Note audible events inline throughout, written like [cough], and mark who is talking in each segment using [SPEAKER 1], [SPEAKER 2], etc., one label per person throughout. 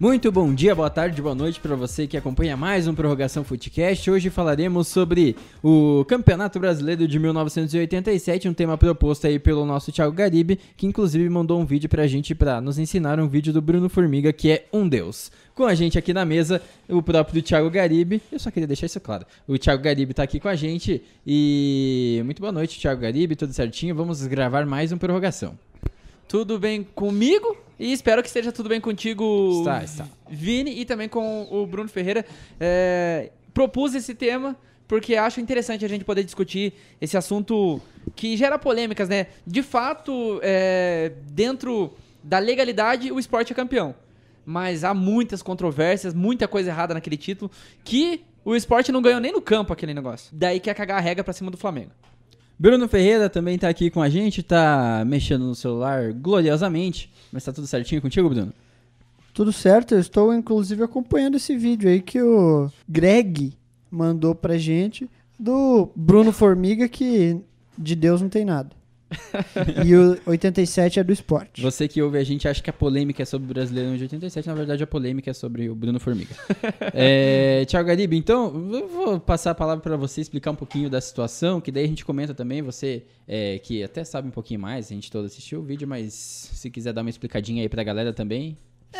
[SPEAKER 1] Muito bom dia, boa tarde, boa noite para você que acompanha mais um Prorrogação Footcast. Hoje falaremos sobre o Campeonato Brasileiro de 1987, um tema proposto aí pelo nosso Thiago Garibe, que inclusive mandou um vídeo pra gente para nos ensinar um vídeo do Bruno Formiga, que é um deus. Com a gente aqui na mesa, o próprio Thiago Garibe. Eu só queria deixar isso claro. O Thiago Garibe tá aqui com a gente e muito boa noite, Thiago Garibe, tudo certinho. Vamos gravar mais um Prorrogação.
[SPEAKER 2] Tudo bem comigo? E espero que esteja tudo bem contigo,
[SPEAKER 1] Está, está.
[SPEAKER 2] Vini, e também com o Bruno Ferreira. É, propus esse tema porque acho interessante a gente poder discutir esse assunto que gera polêmicas, né? De fato, é, dentro da legalidade, o esporte é campeão. Mas há muitas controvérsias, muita coisa errada naquele título, que o esporte não ganhou nem no campo aquele negócio. Daí quer cagar a regra pra cima do Flamengo.
[SPEAKER 1] Bruno Ferreira também tá aqui com a gente, tá mexendo no celular gloriosamente. Mas tá tudo certinho contigo, Bruno?
[SPEAKER 3] Tudo certo, eu estou inclusive acompanhando esse vídeo aí que o Greg mandou pra gente do Bruno Formiga, que de Deus não tem nada. [laughs] e o 87 é do esporte.
[SPEAKER 1] Você que ouve a gente acha que a polêmica é sobre o Brasileirão de 87, na verdade a polêmica é sobre o Bruno Formiga. [laughs] é, Thiago Garibe, então eu vou passar a palavra para você explicar um pouquinho da situação, que daí a gente comenta também, você é, que até sabe um pouquinho mais, a gente todo assistiu o vídeo, mas se quiser dar uma explicadinha aí pra galera também,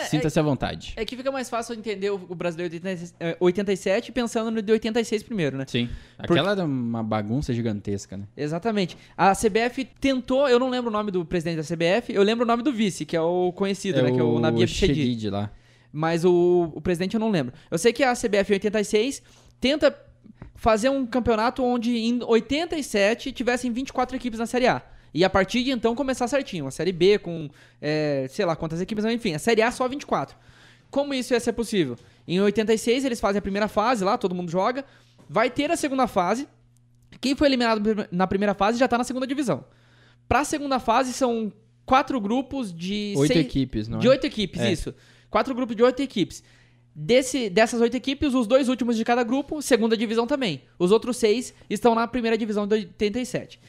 [SPEAKER 1] sinta-se à vontade.
[SPEAKER 2] É que fica mais fácil entender o brasileiro de 80 é, 87 pensando no de 86 primeiro, né?
[SPEAKER 1] Sim. Aquela era uma bagunça gigantesca, né?
[SPEAKER 2] Exatamente. A CBF tentou, eu não lembro o nome do presidente da CBF, eu lembro o nome do vice, que é o conhecido, né? Que é o Nabia Bichedi.
[SPEAKER 1] Shedid lá.
[SPEAKER 2] Mas o, o presidente eu não lembro. Eu sei que a CBF em 86 tenta fazer um campeonato onde em 87 tivessem 24 equipes na Série A. E a partir de então começar certinho. A Série B com, é, sei lá quantas equipes, mas enfim. A Série A só 24. Como isso ia ser possível? Em 86 eles fazem a primeira fase lá, todo mundo joga. Vai ter a segunda fase. Quem foi eliminado na primeira fase já tá na segunda divisão. Pra segunda fase são quatro grupos de...
[SPEAKER 1] Oito
[SPEAKER 2] seis-
[SPEAKER 1] equipes, não
[SPEAKER 2] de
[SPEAKER 1] é?
[SPEAKER 2] oito equipes,
[SPEAKER 1] É.
[SPEAKER 2] isso. Quatro grupos de oito equipes. Desse, dessas oito equipes, os dois últimos de cada grupo, segunda divisão também. Os outros seis estão na primeira divisão de 87.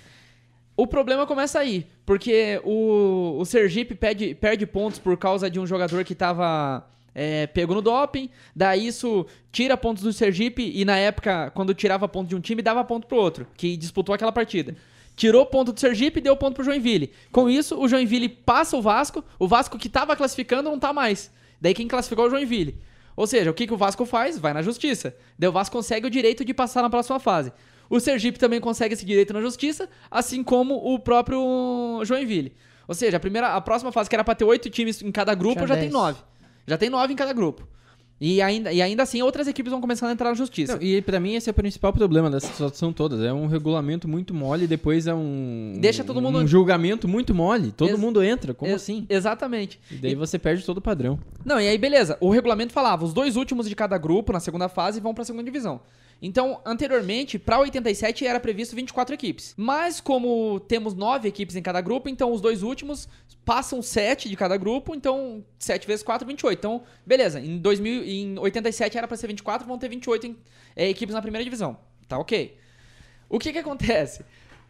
[SPEAKER 2] O problema começa aí, porque o, o Sergipe perde, perde pontos por causa de um jogador que estava pego no doping, daí isso tira pontos do Sergipe e na época, quando tirava ponto de um time, dava ponto pro outro, que disputou aquela partida. Tirou ponto do Sergipe e deu ponto pro Joinville. Com isso, o Joinville passa o Vasco, o Vasco que tava classificando não tá mais. Daí quem classificou é o Joinville. Ou seja, o que, que o Vasco faz? Vai na justiça. Daí o Vasco consegue o direito de passar na próxima fase. O Sergipe também consegue esse direito na justiça, assim como o próprio Joinville. Ou seja, a, primeira, a próxima fase, que era pra ter oito times em cada grupo,
[SPEAKER 3] Já
[SPEAKER 2] já, tem nove. Já tem nove em cada grupo. E ainda, e ainda assim, outras equipes vão começando a entrar na justiça.
[SPEAKER 1] Não, e pra mim esse é o principal problema dessa situação toda. É um regulamento muito mole, depois é um
[SPEAKER 2] Deixa todo mundo-
[SPEAKER 1] um julgamento muito mole. Todo
[SPEAKER 2] Ex-
[SPEAKER 1] mundo entra, como
[SPEAKER 2] Ex-
[SPEAKER 1] assim?
[SPEAKER 2] Exatamente.
[SPEAKER 1] E daí você perde todo o padrão.
[SPEAKER 2] Não, e aí beleza. O regulamento falava, os dois últimos de cada grupo na segunda fase vão pra segunda divisão. Então, anteriormente, pra 87 era previsto 24 equipes. Mas como temos nove equipes em cada grupo, então os dois últimos passam 7 de cada grupo, então 7 vezes 4, 28. Então, beleza. Em 2000, em 87 era pra ser 24, vão ter 28 em- é, equipes na primeira divisão. Tá OK. O que que acontece?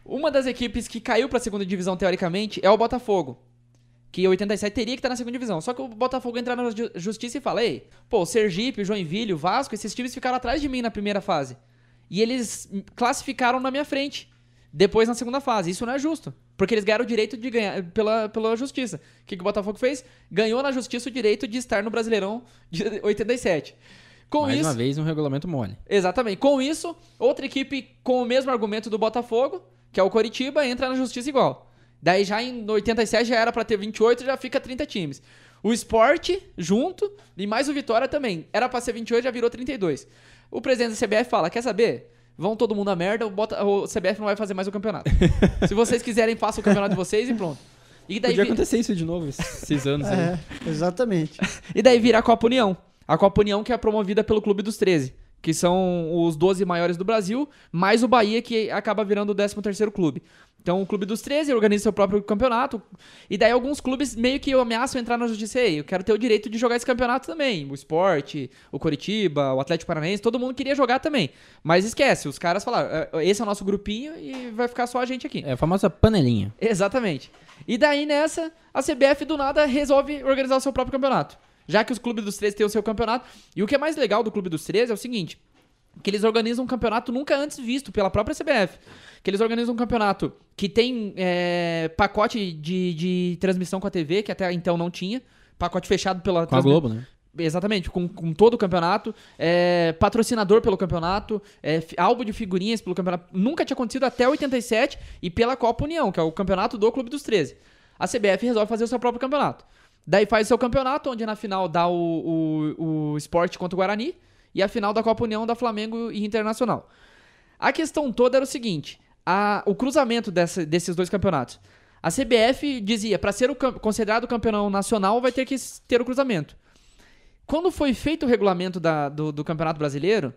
[SPEAKER 2] Uma das equipes que caiu pra segunda divisão teoricamente é o Botafogo que 87 teria que estar na segunda divisão. Só que o Botafogo entra na ju- justiça e fala: Ei, pô, Sergipe, Joinville, o Vasco, esses times ficaram atrás de mim na primeira fase. E eles classificaram na minha frente. Depois na segunda fase. Isso não é justo. Porque eles ganharam o direito de ganhar pela, pela justiça. O que, que o Botafogo fez? Ganhou na justiça o direito de estar no Brasileirão de [laughs] 87. Com
[SPEAKER 1] Mais
[SPEAKER 2] isso.
[SPEAKER 1] uma vez, um regulamento mole.
[SPEAKER 2] Exatamente. Com isso, outra equipe com o mesmo argumento do Botafogo, que é o Coritiba, entra na justiça igual. Daí já em 87 já era pra ter 28, já fica 30 times. O Sport junto e mais o Vitória também. Era pra ser 28, já virou 32. O presidente da CBF fala: "Quer saber? Vão todo mundo a merda, o, Bota- o CBF não vai fazer mais o campeonato. [laughs] Se vocês quiserem, façam o campeonato de vocês e pronto." E daí,
[SPEAKER 1] Podia
[SPEAKER 2] vi-
[SPEAKER 1] acontecer isso de novo esses anos aí.
[SPEAKER 3] É, exatamente. [laughs]
[SPEAKER 2] e daí vira a Copa União. A Copa União que é promovida pelo Clube dos 13, que são os 12 maiores do Brasil, mais o Bahia que acaba virando o 13º clube. Então o Clube dos 13 organiza seu próprio campeonato, e daí alguns clubes meio que ameaçam entrar na justiça aí. Eu quero ter o direito de jogar esse campeonato também. O Sport, o Coritiba, o Atlético Paranaense, todo mundo queria jogar também. Mas esquece, os caras falaram, "É, esse é o nosso grupinho e vai ficar só a gente aqui.
[SPEAKER 1] É a famosa panelinha.
[SPEAKER 2] Exatamente. E daí nessa, a CBF do nada resolve organizar o seu próprio campeonato. Já que os clubes dos 13 têm o seu campeonato. E o que é mais legal do Clube dos 13 é o seguinte: que eles organizam um campeonato nunca antes visto pela própria CBF. Que eles organizam um campeonato que tem é, pacote de, de transmissão com a TV, que até então não tinha. Pacote fechado pela
[SPEAKER 1] Com a Globo, né?
[SPEAKER 2] Exatamente, com, com todo o campeonato, é, patrocinador pelo campeonato, é, álbum de figurinhas pelo campeonato. Nunca tinha acontecido até 87 e pela Copa União, que é o campeonato do Clube dos 13. A CBF resolve fazer o seu próprio campeonato. Daí faz o seu campeonato, onde na final dá o, o, o esporte contra o Guarani e a final da Copa União da Flamengo e Internacional. A questão toda era o seguinte: a- o cruzamento dessa- desses dois campeonatos. A CBF dizia, para ser o considerado campeão nacional, vai ter que ter o cruzamento. Quando foi feito o regulamento da- do, do Campeonato Brasileiro,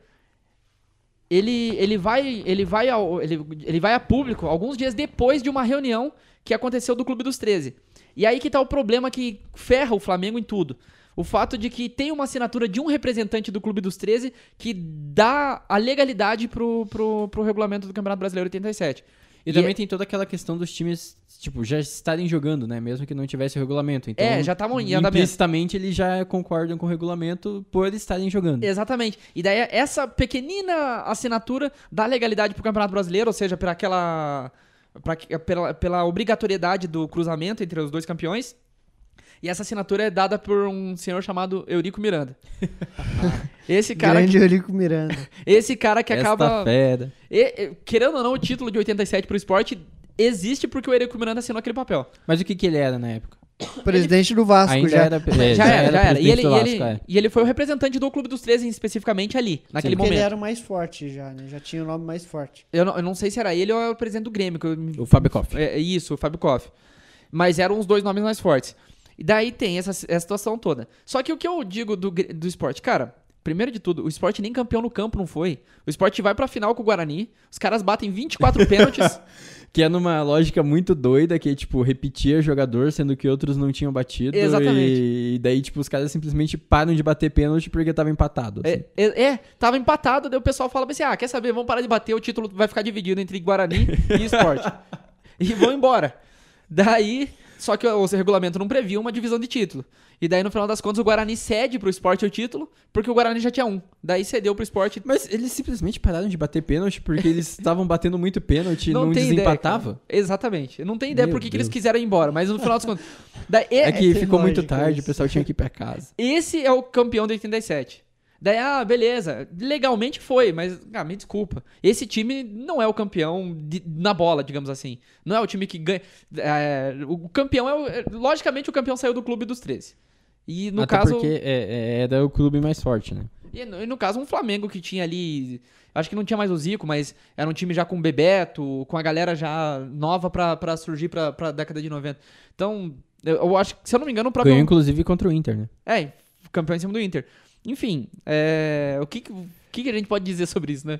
[SPEAKER 2] ele, ele, vai, ele, vai ao, ele, ele vai a público alguns dias depois de uma reunião que aconteceu do Clube dos 13. E aí que tá o problema que ferra o Flamengo em tudo. O fato de que tem uma assinatura de um representante do Clube dos 13 que dá a legalidade pro, pro, pro regulamento do Campeonato Brasileiro 87.
[SPEAKER 1] E,
[SPEAKER 2] E
[SPEAKER 1] também
[SPEAKER 2] é-
[SPEAKER 1] tem toda aquela questão dos times, tipo, já estarem jogando, né? Mesmo que não tivesse o regulamento. Então,
[SPEAKER 2] É, já estavam em andamento.
[SPEAKER 1] Implicitamente eles já concordam com o regulamento por estarem jogando.
[SPEAKER 2] Exatamente. E daí essa pequenina assinatura dá legalidade pro Campeonato Brasileiro, ou seja, pela aquela pra- pela, pela obrigatoriedade do cruzamento entre os dois campeões. E essa assinatura é dada por um senhor chamado Eurico Miranda. [laughs] esse cara,
[SPEAKER 3] Grande Eurico Miranda. [laughs]
[SPEAKER 2] esse cara que
[SPEAKER 1] Esta
[SPEAKER 2] acaba
[SPEAKER 1] fera.
[SPEAKER 2] e- querendo ou não, o título de 87 pro esporte existe porque o Eurico Miranda assinou aquele papel.
[SPEAKER 1] Mas o que que ele era na época? [coughs]
[SPEAKER 3] Presidente do Vasco
[SPEAKER 1] Ainda
[SPEAKER 3] já.
[SPEAKER 1] era, é,
[SPEAKER 2] já, era, já era. E
[SPEAKER 1] presidente
[SPEAKER 2] ele,
[SPEAKER 1] do
[SPEAKER 2] e,
[SPEAKER 1] Vasco,
[SPEAKER 2] ele,
[SPEAKER 1] é.
[SPEAKER 2] e ele foi o representante do Clube dos 13 especificamente ali, naquele
[SPEAKER 3] Porque ele
[SPEAKER 2] momento.
[SPEAKER 3] era o mais forte já, né? Já tinha o nome mais forte.
[SPEAKER 2] Eu não, eu não sei se era ele ou era o presidente do Grêmio. Que eu,
[SPEAKER 1] O Fábio Koff.
[SPEAKER 2] é, isso, o Fábio Koff. Mas eram os dois nomes mais fortes. E daí tem essa, essa situação toda. Só que o que eu digo do, do esporte, cara, primeiro de tudo, o esporte nem campeão no campo não foi. O esporte vai pra final com o Guarani, os caras batem 24 [laughs] pênaltis.
[SPEAKER 1] Que é numa lógica muito doida, que, tipo, repetia jogador, sendo que outros não tinham batido.
[SPEAKER 2] Exatamente.
[SPEAKER 1] E daí, tipo, os caras simplesmente param de bater pênalti porque tava empatado. assim.
[SPEAKER 2] É, é, é, tava empatado, daí o pessoal fala assim: ah, quer saber, vamos parar de bater, o título vai ficar dividido entre Guarani e esporte. [laughs] e vão embora. Daí, só que o, regulamento não previa uma divisão de título. E daí, no final das contas, o Guarani cede pro esporte o título, porque o Guarani já tinha um. Daí cedeu pro esporte.
[SPEAKER 1] Mas eles simplesmente pararam de bater pênalti porque eles [laughs] estavam batendo muito pênalti e não,
[SPEAKER 2] ideia,
[SPEAKER 1] desempatava?
[SPEAKER 2] cara. Exatamente. Eu não tenho ideia
[SPEAKER 1] Meu
[SPEAKER 2] por que eles quiseram ir embora, mas no final das contas. [laughs] Daí,
[SPEAKER 1] É,
[SPEAKER 2] é-
[SPEAKER 1] que ficou muito tarde,
[SPEAKER 3] isso.
[SPEAKER 1] o pessoal tinha que ir pra casa.
[SPEAKER 2] Esse é o campeão de 87. Daí, ah, beleza. Legalmente foi, mas, ah, me desculpa. Esse time não é o campeão de- na bola, digamos assim. Não é o time que ganha. é, o campeão é, o, é- Logicamente, o campeão saiu do clube dos 13. E no
[SPEAKER 1] Até
[SPEAKER 2] caso.
[SPEAKER 1] porque é- é- era o clube mais forte, né?
[SPEAKER 2] E no, e no caso, um Flamengo que tinha ali. Acho que não tinha mais o Zico, mas era um time já com o Bebeto, com a galera já nova pra, pra surgir pra, pra década de 90. Então, eu, eu acho que, se eu não me engano, o próprio.
[SPEAKER 1] Ganhou, inclusive, contra o Inter, né?
[SPEAKER 2] É, campeão em cima do Inter. Enfim, é, o que, que, o que que a gente pode dizer sobre isso, né?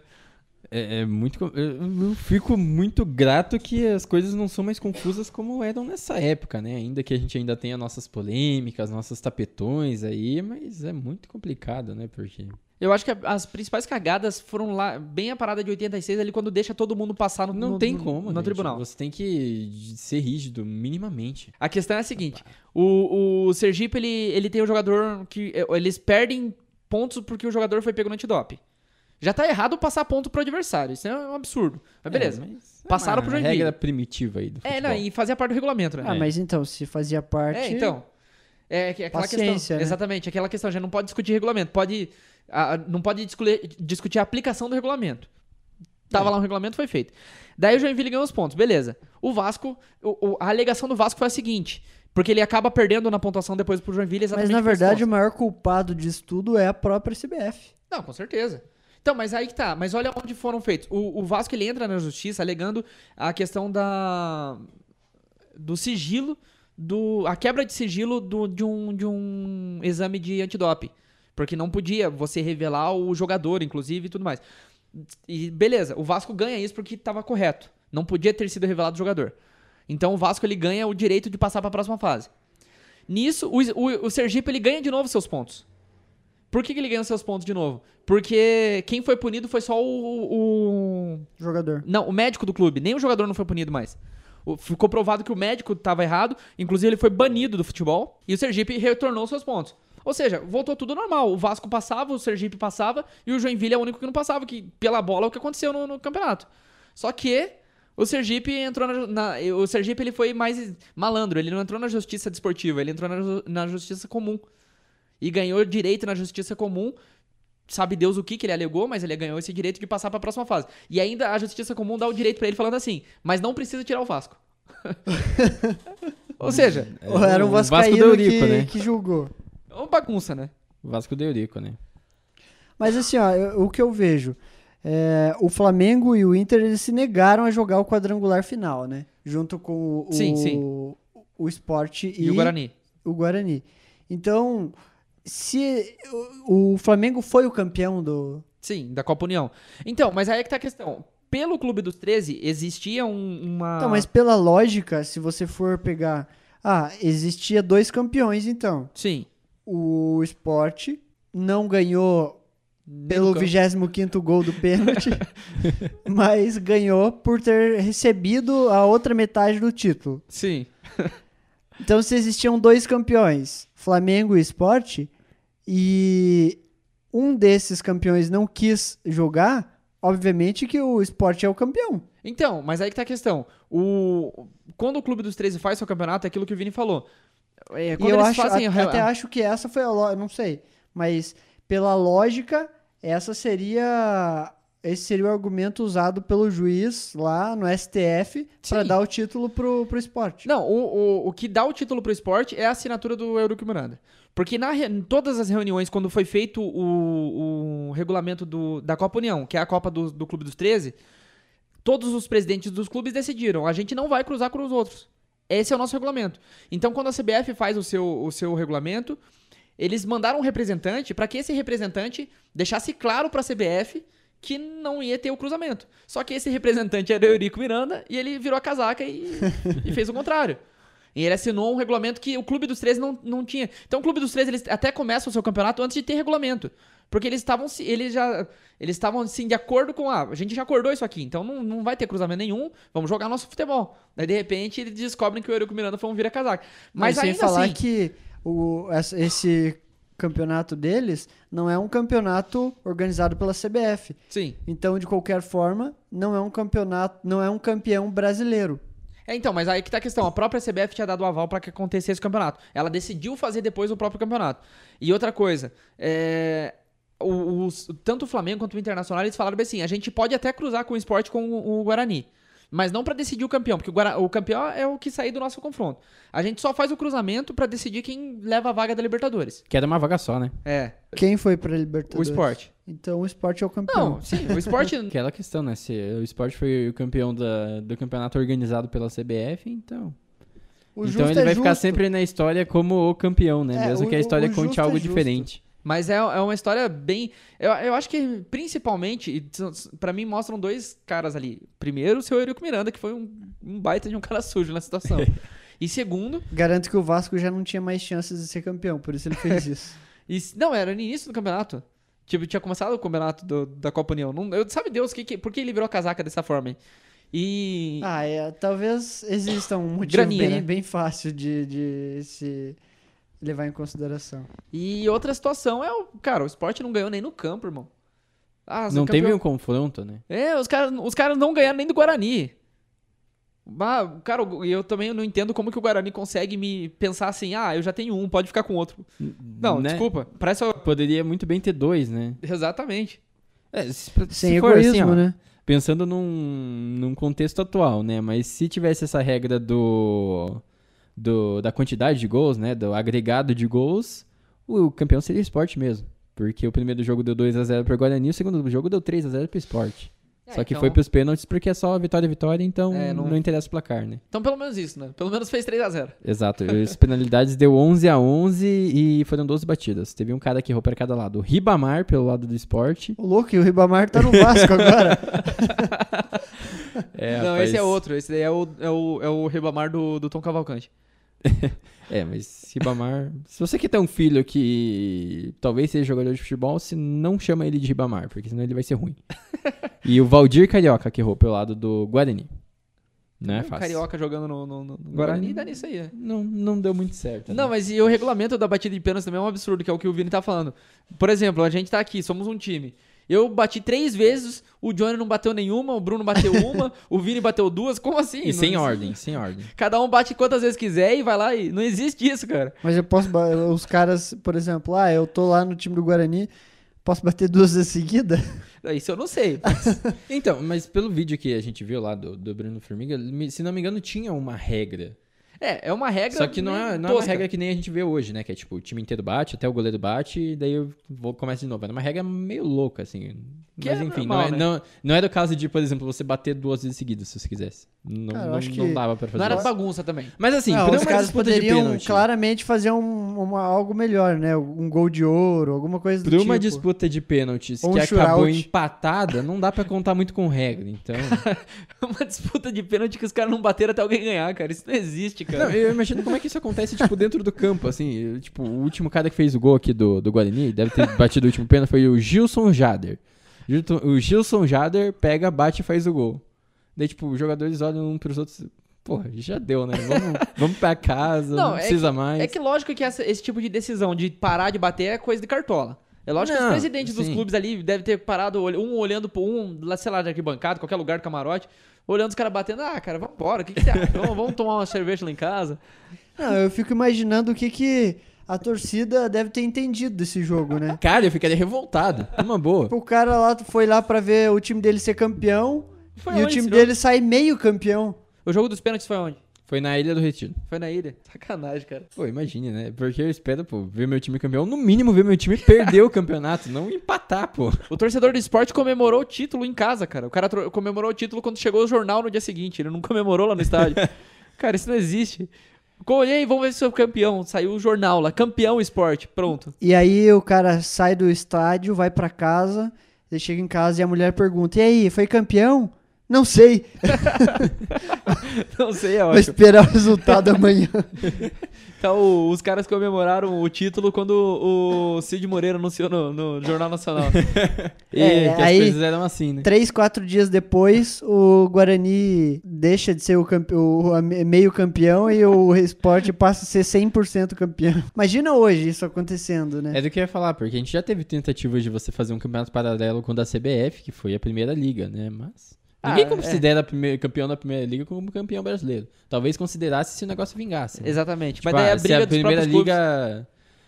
[SPEAKER 1] É, é muito. Eu, fico muito grato que as coisas não são mais confusas como eram nessa época, né? Ainda que a gente ainda tenha nossas polêmicas, nossos tapetões aí, mas é muito complicado, né? Porque.
[SPEAKER 2] Eu acho que as principais cagadas foram lá, bem a parada de 86, ali quando deixa todo mundo passar no,
[SPEAKER 1] Não
[SPEAKER 2] no-
[SPEAKER 1] tem
[SPEAKER 2] no-
[SPEAKER 1] como,
[SPEAKER 2] no
[SPEAKER 1] gente.
[SPEAKER 2] tribunal.
[SPEAKER 1] Você tem que ser rígido, minimamente.
[SPEAKER 2] A questão é a seguinte: o, o Sergipe ele, ele tem um jogador que. eh, Eles perdem pontos porque o jogador foi pego no antidoping. Já tá errado passar ponto pro adversário. Isso é um absurdo. Mas beleza.
[SPEAKER 1] É, mas é
[SPEAKER 2] Passaram
[SPEAKER 1] uma
[SPEAKER 2] pro Joinville.
[SPEAKER 1] regra primitiva aí do
[SPEAKER 2] É,
[SPEAKER 1] futebol.
[SPEAKER 2] não, e fazia parte do regulamento, né?
[SPEAKER 3] Ah, mas então, se fazia parte.
[SPEAKER 2] É, então. É que- aquela
[SPEAKER 3] Paciência,
[SPEAKER 2] questão.
[SPEAKER 3] né?
[SPEAKER 2] Exatamente, aquela questão. Já não pode discutir regulamento. Pode, ah, não pode discutir, discutir a aplicação do regulamento. Tava lá no regulamento, foi feito. Daí o Joinville ganhou os pontos, beleza. O Vasco, o- o- a alegação do Vasco foi a seguinte. Porque ele acaba perdendo na pontuação depois pro Joinville
[SPEAKER 3] Mas
[SPEAKER 2] exatamente
[SPEAKER 3] na
[SPEAKER 2] por esses
[SPEAKER 3] verdade o maior culpado disso tudo é a própria CBF.
[SPEAKER 2] Não, com certeza. Então, mas aí que tá. Mas olha onde foram feitos. O, o Vasco ele entra na justiça alegando a questão da do sigilo, do a quebra de sigilo do, de, um, de um exame de antidoping. Porque não podia você revelar o jogador, inclusive, e tudo mais. E beleza, o Vasco ganha isso porque estava correto. Não podia ter sido revelado o jogador. Então o Vasco ele ganha o direito de passar para a próxima fase. Nisso, o, o, o Sergipe ele ganha de novo seus pontos. Por que, que ele ganha seus pontos de novo? Porque quem foi punido foi só o, o-
[SPEAKER 3] Jogador.
[SPEAKER 2] Não, o médico do clube. Nem o jogador não foi punido mais. Ficou provado que o médico estava errado. Inclusive, ele foi banido do futebol. E o Sergipe retornou seus pontos. Ou seja, voltou tudo normal. O Vasco passava, o Sergipe passava e o Joinville é o único que não passava, que pela bola é o que aconteceu no, no campeonato. Só que o Sergipe entrou na, na- O Sergipe ele foi mais malandro, ele não entrou na justiça desportiva, ele entrou na, na justiça comum. E ganhou direito na justiça comum. Sabe Deus o que, que ele alegou, mas ele ganhou esse direito de passar pra próxima fase. E ainda a justiça comum dá o direito pra ele falando assim, mas não precisa tirar o Vasco. [laughs] Ou seja,
[SPEAKER 3] Ou Era um
[SPEAKER 1] o Vasco
[SPEAKER 3] Vascaíno
[SPEAKER 1] do Eurico,
[SPEAKER 3] que,
[SPEAKER 1] né?
[SPEAKER 3] que julgou.
[SPEAKER 2] é uma bagunça, né?
[SPEAKER 1] Vasco de Eurico, né?
[SPEAKER 3] Mas assim, ó, eu- o que eu vejo, é, o Flamengo e o Inter eles se negaram a jogar o quadrangular final, né? Junto com o,
[SPEAKER 2] Sim, sim.
[SPEAKER 3] o, o Sport e,
[SPEAKER 2] E, o Guarani.
[SPEAKER 3] o Guarani. Então, se o, o Flamengo foi o campeão do.
[SPEAKER 2] Sim, da Copa União. Então, mas aí é que tá a questão. Pelo Clube dos 13, existia um- uma.
[SPEAKER 3] Então, mas pela lógica, se você for pegar. Ah, existia dois campeões, então.
[SPEAKER 2] Sim.
[SPEAKER 3] O Sport não ganhou pelo
[SPEAKER 2] campo.
[SPEAKER 3] 25 gol do pênalti, [laughs] mas ganhou por ter recebido a outra metade do título.
[SPEAKER 2] Sim. [laughs]
[SPEAKER 3] Então, se existiam dois campeões, Flamengo e Sport, e um desses campeões não quis jogar, obviamente que o Sport é o campeão.
[SPEAKER 2] Então, mas aí que tá a questão. O... Quando o Clube dos 13 faz seu campeonato, é aquilo que o Vini falou. É,
[SPEAKER 3] E
[SPEAKER 2] quando
[SPEAKER 3] eu acho,
[SPEAKER 2] fazem.
[SPEAKER 3] até acho que essa foi a não sei, mas pela lógica, essa seria esse seria o argumento usado pelo juiz lá no STF para dar o título pro, pro esporte.
[SPEAKER 2] Não, o, o, o que dá o título pro esporte é a assinatura do Eurico Miranda. Porque na, em todas as reuniões, quando foi feito o, o regulamento do, da Copa União, que é a Copa do, do Clube dos 13, todos os presidentes dos clubes decidiram: a gente não vai cruzar com os outros. Esse é o nosso regulamento. Então, quando a CBF faz o seu, o seu regulamento, eles mandaram um representante para que esse representante deixasse claro para a CBF que não ia ter o cruzamento. Só que esse representante era o Eurico Miranda e ele virou a casaca e, [laughs] e fez o contrário. E ele assinou um regulamento que o Clube dos 13 não, não tinha. Então o Clube dos 13 eles até começam o seu campeonato antes de ter regulamento. Porque eles estavam se- eles já eles estavam assim de acordo com ah, a gente já acordou isso aqui, então não, não vai ter cruzamento nenhum, vamos jogar nosso futebol. Daí de repente eles descobrem que o Eurico Miranda foi um vira-casaca. Mas,
[SPEAKER 3] sem
[SPEAKER 2] ainda
[SPEAKER 3] falar
[SPEAKER 2] assim,
[SPEAKER 3] que o, esse campeonato deles não é um campeonato organizado pela CBF.
[SPEAKER 2] sim.
[SPEAKER 3] Então, de qualquer forma, não é um campeonato, não é um campeão brasileiro.
[SPEAKER 2] É, então, mas aí que tá a questão. A própria CBF tinha dado o aval pra que acontecesse o campeonato. Ela decidiu fazer depois o próprio campeonato. E outra coisa, é, o- os- tanto o Flamengo quanto o Internacional, eles falaram assim, a gente pode até cruzar com o esporte com o, o Guarani. Mas não pra decidir o campeão, porque o, Guara- o campeão é o que sair do nosso confronto. A gente só faz o cruzamento pra decidir quem leva a vaga da Libertadores.
[SPEAKER 1] Que era uma vaga só, né?
[SPEAKER 2] É,
[SPEAKER 3] Quem foi para
[SPEAKER 2] o
[SPEAKER 3] Libertadores?
[SPEAKER 2] esporte.
[SPEAKER 3] Então, o esporte é o campeão.
[SPEAKER 2] Não, sim, o esporte... [laughs]
[SPEAKER 1] Aquela questão, né? Se o esporte foi o campeão da- do campeonato organizado pela CBF, então.
[SPEAKER 3] O
[SPEAKER 1] então
[SPEAKER 3] justo
[SPEAKER 1] ele
[SPEAKER 3] é
[SPEAKER 1] vai ficar
[SPEAKER 3] justo.
[SPEAKER 1] sempre na história como o campeão, né?
[SPEAKER 3] É,
[SPEAKER 1] Mesmo
[SPEAKER 3] o-
[SPEAKER 1] que a história
[SPEAKER 3] o
[SPEAKER 1] conte
[SPEAKER 3] é
[SPEAKER 1] algo diferente.
[SPEAKER 2] Mas é, é uma história bem. Eu, eu acho que, principalmente, e pra mim mostram dois caras ali. Primeiro, o seu Eurico Miranda, que foi um, um baita de um cara sujo na situação. [laughs] e segundo.
[SPEAKER 3] Garanto que o Vasco já não tinha mais chances de ser campeão, por isso ele fez [laughs] isso.
[SPEAKER 2] e não, era no início do campeonato. Tipo, tinha começado o campeonato do- da Copa União. Não, eu, sabe Deus que, que, por que ele virou a casaca dessa forma aí? E.
[SPEAKER 3] ah, é, talvez exista um motivo
[SPEAKER 2] Graninha,
[SPEAKER 3] bem,
[SPEAKER 2] né?
[SPEAKER 3] bem fácil de, de se levar em consideração.
[SPEAKER 2] E outra situação é o. Cara, o esporte não ganhou nem no campo, irmão. Ah,
[SPEAKER 1] Não
[SPEAKER 2] o
[SPEAKER 1] teve
[SPEAKER 2] campeão-
[SPEAKER 1] um confronto, né?
[SPEAKER 2] É, os caras os caras não ganharam nem do Guarani. Ah, cara, eu também não entendo como que o Guarani consegue me pensar assim, ah, eu já tenho um, pode ficar com outro. Não,
[SPEAKER 1] Né?
[SPEAKER 2] desculpa. Parece.
[SPEAKER 1] Poderia muito bem ter dois, né?
[SPEAKER 2] Exatamente.
[SPEAKER 1] É, se,
[SPEAKER 3] Sem
[SPEAKER 1] se for
[SPEAKER 3] egoísmo,
[SPEAKER 1] assim, ó,
[SPEAKER 3] né?
[SPEAKER 1] Pensando num, num contexto atual, né? Mas se tivesse essa regra do, do da quantidade de gols, né? Do agregado de gols, o campeão seria o esporte mesmo. Porque o primeiro jogo deu 2x0 pro Guarani, o segundo jogo deu 3x0 pro esporte.
[SPEAKER 2] É,
[SPEAKER 1] Só que
[SPEAKER 2] então-
[SPEAKER 1] foi pros pênaltis porque é só vitória vitória, então
[SPEAKER 2] É,
[SPEAKER 1] não...
[SPEAKER 2] não-
[SPEAKER 1] interessa o placar, né?
[SPEAKER 2] Então, pelo menos isso, né? Pelo menos fez 3x0.
[SPEAKER 1] Exato. As penalidades deu 11 a 11 e foram 12 batidas. Teve um cara que errou para cada lado. O Ribamar pelo lado do esporte.
[SPEAKER 3] O louco, e o Ribamar tá no Vasco agora. [laughs]
[SPEAKER 1] É,
[SPEAKER 2] não,
[SPEAKER 1] rapaz,
[SPEAKER 2] esse é outro. Esse daí é o, é o, é o Ribamar do, do Tom Cavalcante. [laughs]
[SPEAKER 1] É, mas Ribamar. se você quer ter um filho que talvez seja jogador de futebol, se não chama ele de Ribamar, porque senão ele vai ser ruim. [laughs] e o Valdir Carioca que errou pelo lado do Guarani. Não é
[SPEAKER 2] Um
[SPEAKER 1] fácil.
[SPEAKER 2] Carioca jogando no, no- no Guarani, dá nisso aí. é.
[SPEAKER 1] Não, não deu muito certo.
[SPEAKER 2] Não,
[SPEAKER 1] né?
[SPEAKER 2] mas e o regulamento da batida de pênalti também é um absurdo, que é o que o Vini tá falando. Por exemplo, a gente tá aqui, somos um time. Eu bati três vezes, o Johnny não bateu nenhuma, o Bruno bateu [laughs] uma, o Vini bateu duas. Como assim?
[SPEAKER 1] E
[SPEAKER 2] Não
[SPEAKER 1] sem
[SPEAKER 2] existe.
[SPEAKER 1] ordem, sem ordem.
[SPEAKER 2] Cada um bate quantas vezes quiser e vai lá e. Não existe isso, cara.
[SPEAKER 3] Mas eu posso. Os caras, por exemplo, ah, eu tô lá no time do Guarani, posso bater duas vezes seguida? [laughs]
[SPEAKER 2] Isso eu não sei.
[SPEAKER 1] Então, mas pelo vídeo que a gente viu lá do, do Bruno Formiga, se não me engano, tinha uma regra.
[SPEAKER 2] É, é uma regra.
[SPEAKER 1] Só que não é, não é uma regra que nem a gente vê hoje, né? Que é tipo, o time inteiro bate, até o goleiro bate, e daí eu vou começar de novo. É uma regra meio louca, assim.
[SPEAKER 2] Que
[SPEAKER 1] mas
[SPEAKER 2] é
[SPEAKER 1] enfim,
[SPEAKER 2] normal,
[SPEAKER 1] não, é,
[SPEAKER 2] né?
[SPEAKER 1] não, não é do caso de, por exemplo, você bater duas vezes seguidas, se você quisesse. Não,
[SPEAKER 3] Cara,
[SPEAKER 1] não,
[SPEAKER 3] acho
[SPEAKER 1] não
[SPEAKER 3] que
[SPEAKER 1] dava pra fazer
[SPEAKER 2] Não era
[SPEAKER 1] isso.
[SPEAKER 2] bagunça também.
[SPEAKER 1] Mas assim,
[SPEAKER 3] Não,
[SPEAKER 1] por
[SPEAKER 3] os caras
[SPEAKER 1] disputa de
[SPEAKER 3] poderiam
[SPEAKER 1] pênalti.
[SPEAKER 3] claramente fazer um, uma- algo melhor, né? Um gol de ouro, alguma coisa do
[SPEAKER 1] Por
[SPEAKER 3] tipo.
[SPEAKER 1] uma disputa de pênaltis
[SPEAKER 3] Ou
[SPEAKER 1] que
[SPEAKER 3] um
[SPEAKER 1] acabou
[SPEAKER 3] shootout.
[SPEAKER 1] empatada, não dá pra contar muito com regra. Então. [laughs]
[SPEAKER 2] uma disputa de pênalti que os caras não bateram até alguém ganhar, cara. Isso não existe, cara.
[SPEAKER 1] Não, eu imagino como é que isso acontece, tipo, dentro do campo, assim. Tipo, o último cara que fez o gol aqui do, do Guarani, deve ter batido o último pênalti, foi o Gilson Jader. O Gilson Jader pega, bate e faz o gol. Daí, tipo, os jogadores olham um pros outros. Porra, já deu, né? Vamos, [laughs] vamos pra casa, não,
[SPEAKER 2] Não, é
[SPEAKER 1] precisa mais.
[SPEAKER 2] É que lógico que essa- esse tipo de decisão de parar de bater é coisa de cartola. É lógico que
[SPEAKER 1] Não,
[SPEAKER 2] os presidentes dos
[SPEAKER 1] sim.
[SPEAKER 2] clubes ali devem ter parado, um olhando pro um, lá, sei lá, de arquibancada, qualquer lugar do camarote, olhando os caras batendo. Ah, cara, vambora, o que, que acha? vamos, vamos tomar uma cerveja lá em casa.
[SPEAKER 3] Não, eu fico imaginando o que, que a torcida deve ter entendido desse jogo, né?
[SPEAKER 1] Cara, eu ficaria revoltado. Uma boa.
[SPEAKER 3] O cara lá foi lá pra ver o time dele ser campeão
[SPEAKER 2] Foi
[SPEAKER 3] e o time dele sai meio campeão.
[SPEAKER 2] O jogo dos pênaltis foi onde?
[SPEAKER 1] Foi na Ilha do Retiro.
[SPEAKER 2] Foi na ilha. Sacanagem, cara.
[SPEAKER 1] Pô, imagine, né? Porque eu espero, pô, ver meu time campeão. No mínimo, ver meu time perder o [laughs] campeonato, não empatar, pô.
[SPEAKER 2] O torcedor do esporte comemorou o título em casa, cara. O cara comemorou o título quando chegou o jornal no dia seguinte. Ele não comemorou lá no estádio. [laughs] cara, isso não existe. Olhei, vamos ver se sou campeão. Saiu o jornal lá, campeão esporte. Pronto.
[SPEAKER 3] E aí o cara sai do estádio, vai pra casa, ele chega em casa e a mulher pergunta: "E aí, foi campeão?" Não sei, [laughs]
[SPEAKER 2] Não sei, é
[SPEAKER 3] vou
[SPEAKER 2] ótimo.
[SPEAKER 3] esperar o resultado amanhã. [laughs]
[SPEAKER 2] Então, os caras comemoraram o título quando o Cid Moreira anunciou no, no Jornal Nacional. [laughs]
[SPEAKER 1] E
[SPEAKER 3] É,
[SPEAKER 1] que
[SPEAKER 3] aí-
[SPEAKER 1] as coisas eram assim, né?
[SPEAKER 3] Três, quatro dias depois, o Guarani deixa de ser o, campe- o- meio campeão e o esporte passa a ser 100% campeão. Imagina hoje isso acontecendo, né?
[SPEAKER 1] É do que eu ia falar, porque a gente já teve tentativas de você fazer um campeonato paralelo com o da CBF, que foi a primeira liga, né? Mas.
[SPEAKER 2] Ah,
[SPEAKER 1] Ninguém
[SPEAKER 2] é.
[SPEAKER 1] considera a primeira- campeão da primeira liga como campeão brasileiro. Talvez considerasse se o negócio vingasse. né?
[SPEAKER 2] Exatamente.
[SPEAKER 1] Tipo,
[SPEAKER 2] Mas daí
[SPEAKER 1] ah,
[SPEAKER 2] a
[SPEAKER 1] se
[SPEAKER 2] briga
[SPEAKER 1] a
[SPEAKER 2] dos
[SPEAKER 1] primeira liga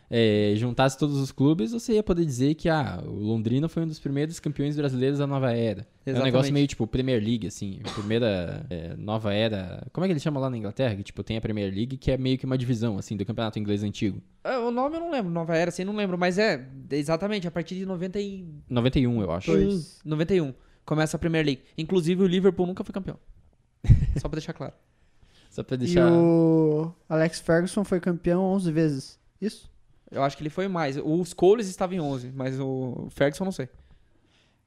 [SPEAKER 1] é, juntasse todos os clubes, você ia poder dizer que ah, o Londrina foi um dos primeiros campeões brasileiros da nova era. É um
[SPEAKER 2] Exatamente.
[SPEAKER 1] negócio meio tipo Premier League, assim. a Primeira é, nova era. Como é que ele chama lá na Inglaterra? Que tipo, tem a Premier League, que é meio que uma divisão, assim, do campeonato inglês antigo.
[SPEAKER 2] Ah, O nome eu não lembro, Nova Era, assim, não lembro, mas é exatamente a partir de 90 e...
[SPEAKER 1] 91, eu acho.
[SPEAKER 3] Dois.
[SPEAKER 2] 91 começa a Premier League. Inclusive o Liverpool nunca foi campeão. [laughs] Só pra deixar claro.
[SPEAKER 1] Só pra
[SPEAKER 3] E
[SPEAKER 1] deixar.
[SPEAKER 3] o Alex Ferguson foi campeão 11 vezes. Isso?
[SPEAKER 2] Eu acho que ele foi mais. O Scholes estava em 11, mas o Ferguson não sei.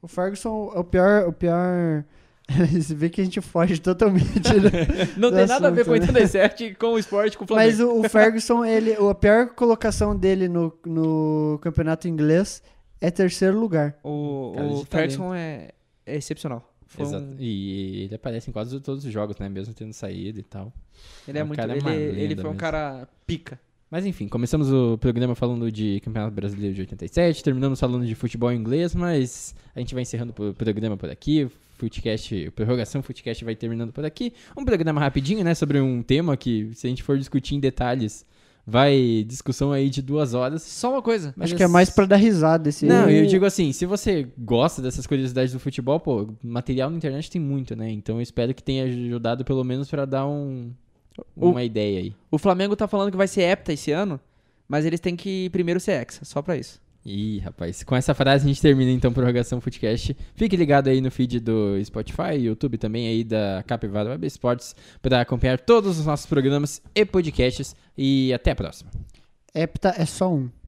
[SPEAKER 3] O Ferguson é o pior. O pior... [laughs] Você vê que a gente foge totalmente, né? [laughs]
[SPEAKER 2] Não
[SPEAKER 3] Do
[SPEAKER 2] tem nada a ver
[SPEAKER 3] assunto,
[SPEAKER 2] com
[SPEAKER 3] né?
[SPEAKER 2] 87, com o esporte, com o Flamengo.
[SPEAKER 3] Mas o, o Ferguson, ele, a pior colocação dele no, no campeonato inglês é terceiro lugar.
[SPEAKER 2] O,
[SPEAKER 1] Cara
[SPEAKER 2] o
[SPEAKER 1] de
[SPEAKER 2] Ferguson é, é excepcional. Um-
[SPEAKER 1] Exato. E ele aparece em quase todos os jogos, né? Mesmo tendo saído e tal.
[SPEAKER 2] ele é
[SPEAKER 1] O
[SPEAKER 2] muito.
[SPEAKER 1] é
[SPEAKER 2] ele, ele foi um
[SPEAKER 1] mesmo.
[SPEAKER 2] cara pica.
[SPEAKER 1] Mas enfim, começamos o programa falando de Campeonato Brasileiro de 87, terminamos falando de futebol inglês, mas a gente vai encerrando o programa por aqui. Footcast, Prorrogação Footcast vai terminando por aqui. Um programa rapidinho, né? Sobre um tema que, se a gente for discutir em detalhes, vai discussão aí de duas horas.
[SPEAKER 2] Só uma coisa.
[SPEAKER 3] Acho que é mais pra dar risada esse.
[SPEAKER 1] Não, eu digo assim, se você gosta dessas curiosidades do futebol, pô, material na internet tem muito, né? Então eu espero que tenha ajudado pelo menos pra dar um,
[SPEAKER 2] O-
[SPEAKER 1] uma ideia aí.
[SPEAKER 2] O Flamengo tá falando que vai ser hepta esse ano, mas eles têm que primeiro ser hexa, só pra isso.
[SPEAKER 1] Ih, rapaz, com essa frase a gente termina então o Prorrogação Footcast. Fique ligado aí no feed do Spotify, YouTube também aí da Capivara Web Sports para acompanhar todos os nossos programas e podcasts. E até a próxima.
[SPEAKER 3] Hepta é só um.